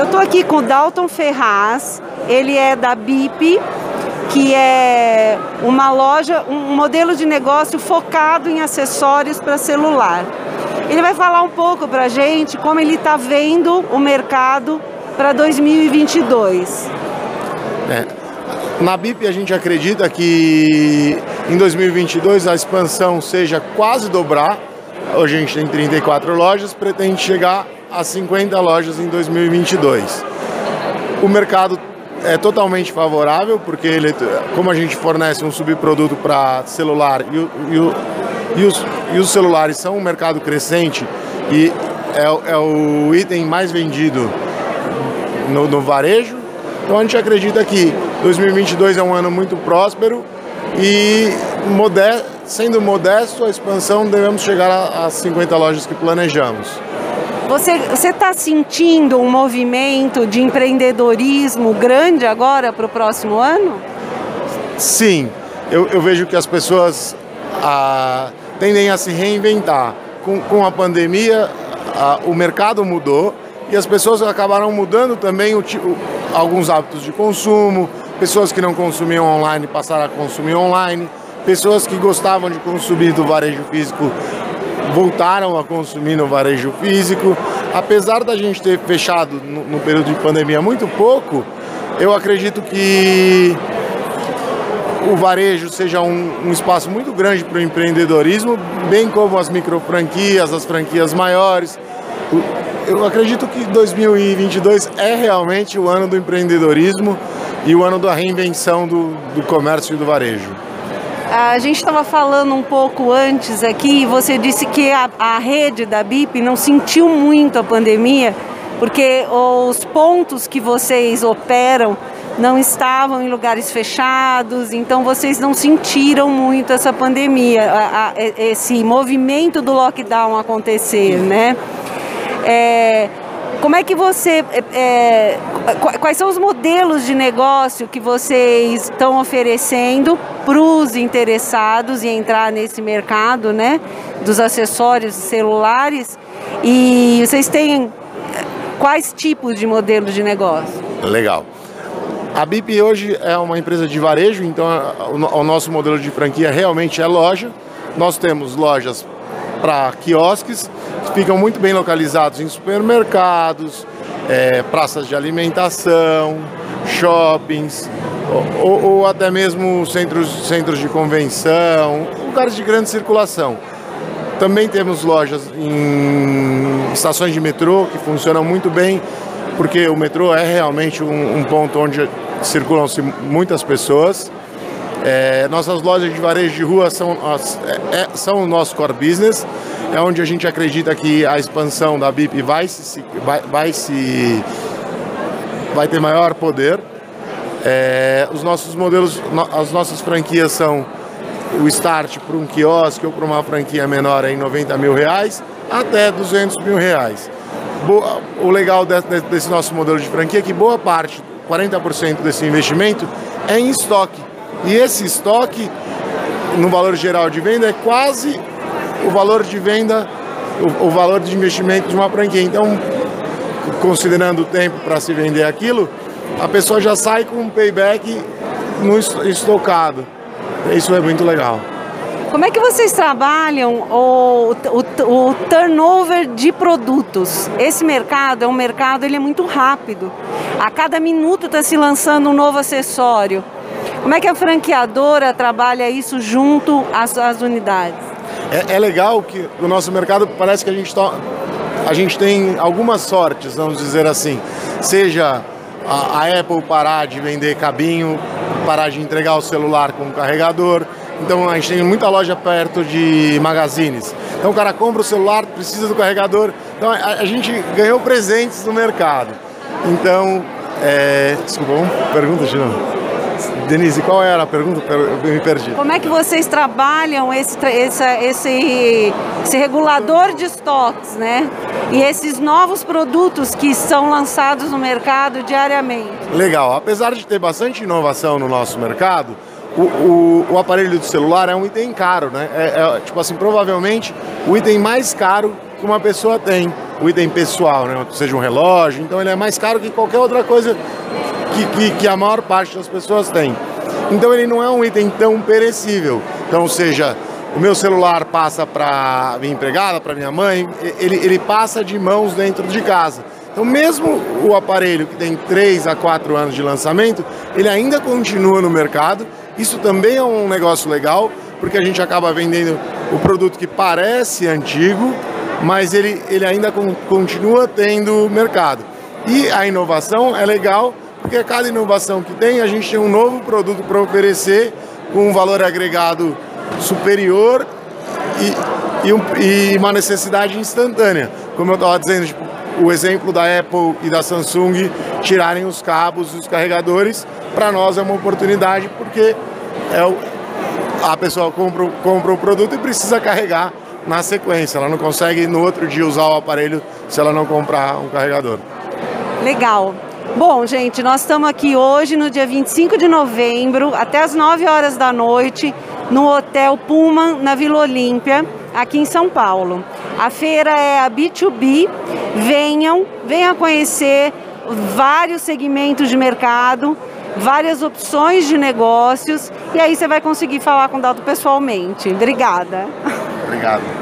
Eu estou aqui com o Dalton Ferraz, ele é da BIP, que é uma loja, um modelo de negócio focado em acessórios para celular. Ele vai falar um pouco para a gente como ele está vendo o mercado para 2022. É. Na BIP a gente acredita que em 2022 a expansão seja quase dobrar. Hoje a gente tem 34 lojas, pretende chegar a 50 lojas em 2022. O mercado é totalmente favorável, porque ele, como a gente fornece um subproduto para celular e, e, e, os, e, os, celulares são um mercado crescente e é, é o item mais vendido no, no, varejo, então a gente acredita que 2022 é um ano muito próspero e sendo modesto a expansão devemos chegar às 50 lojas que planejamos. Você está sentindo um movimento de empreendedorismo grande agora para o próximo ano? Sim, eu, eu, vejo que as pessoas ah, tendem a se reinventar. Com, com a pandemia, ah, o mercado mudou e as pessoas acabaram mudando também o, o, alguns hábitos de consumo. Pessoas que não consumiam online passaram a consumir online. Pessoas que gostavam de consumir do varejo físico voltaram a consumir no varejo físico. Apesar da gente ter fechado no, no período de pandemia muito pouco, eu acredito que o varejo seja um, um espaço muito grande para o empreendedorismo, bem como as micro franquias, as franquias maiores. Eu acredito que 2022 é realmente o ano do empreendedorismo e o ano da reinvenção do, do comércio e do varejo. A gente estava falando um pouco antes aqui, você disse que a, a rede da BIP não sentiu muito a pandemia, porque os pontos que vocês operam não estavam em lugares fechados, então vocês não sentiram muito essa pandemia, a, a, esse movimento do lockdown acontecer, né? É, como é que você. É, quais são os modelos de negócio que vocês estão oferecendo para os interessados em entrar nesse mercado, né? Dos acessórios celulares? E vocês têm quais tipos de modelos de negócio? Legal. A BIP hoje é uma empresa de varejo, então o nosso modelo de franquia realmente é loja. Nós temos lojas para quiosques, que ficam muito bem localizados em supermercados, é, praças de alimentação, shoppings, ou, ou, até mesmo centros, centros de convenção, lugares de grande circulação. Também temos lojas em estações de metrô que funcionam muito bem, porque o metrô é realmente um, um ponto onde circulam-se muitas pessoas. É, nossas lojas de varejo de rua são, é, é, são o nosso core business, é onde a gente acredita que a expansão da BIP vai se, vai, vai se vai ter maior poder. É, os nossos modelos, as nossas franquias são o start para um quiosque ou para uma franquia menor em 90 mil reais até 200 mil reais. Boa, o legal desse, desse nosso modelo de franquia é que boa parte, 40% desse investimento é em estoque. E esse estoque, no valor geral de venda, é quase o valor de venda, o, o valor de investimento de uma franquia. Então, considerando o tempo para se vender aquilo, a pessoa já sai com um payback no estocado. Isso é muito legal. Como é que vocês trabalham o, o, o, turnover de produtos? Esse mercado é um mercado, ele é muito rápido. A cada minuto está se lançando um novo acessório. Como é que a franqueadora trabalha isso junto às, às unidades? É, é, legal que o nosso mercado parece que a gente, to... a gente tem algumas sortes, vamos dizer assim. Seja a, a Apple parar de vender cabinho, parar de entregar o celular com o carregador. Então a gente tem muita loja perto de magazines. Então o cara compra o celular, precisa do carregador. Então a, a gente ganhou presentes no mercado. Então, é... desculpa, pergunta de. Denise, qual era a pergunta? Eu me perdi. Como é que vocês trabalham esse, esse, esse, esse regulador de estoques, né? E esses novos produtos que são lançados no mercado diariamente? Legal. Apesar de ter bastante inovação no nosso mercado, o, o, o, aparelho do celular é um item caro, né? É, é, tipo assim, provavelmente o item mais caro que uma pessoa tem. O item pessoal, né? seja um relógio, então ele é mais caro que qualquer outra coisa que, que, que a maior parte das pessoas tem. Então ele não é um item tão perecível. Então, seja, o meu celular passa para minha empregada, para minha mãe, ele, ele passa de mãos dentro de casa. Então, mesmo o aparelho que tem 3 a 4 anos de lançamento, ele ainda continua no mercado. Isso também é um negócio legal, porque a gente acaba vendendo o produto que parece antigo, mas ele, ele ainda com, continua tendo mercado. E a inovação é legal, porque cada inovação que tem, a gente tem um novo produto para oferecer com um valor agregado superior e, e, um, e uma necessidade instantânea. Como eu estava dizendo, tipo, o exemplo da Apple e da Samsung tirarem os cabos os carregadores, para nós é uma oportunidade porque é o, a pessoa compra, compra o produto e precisa carregar na sequência. Ela não consegue no outro dia usar o aparelho se ela não comprar um carregador. Legal. Bom, gente, nós estamos aqui hoje no dia 25 de novembro, até as 9 horas da noite, no Hotel Pullman, na Vila Olímpia, aqui em São Paulo. A feira é a B2B. Venham, venham conhecer vários segmentos de mercado, várias opções de negócios e aí você vai conseguir falar com o Dalton pessoalmente. Obrigada. Obrigado.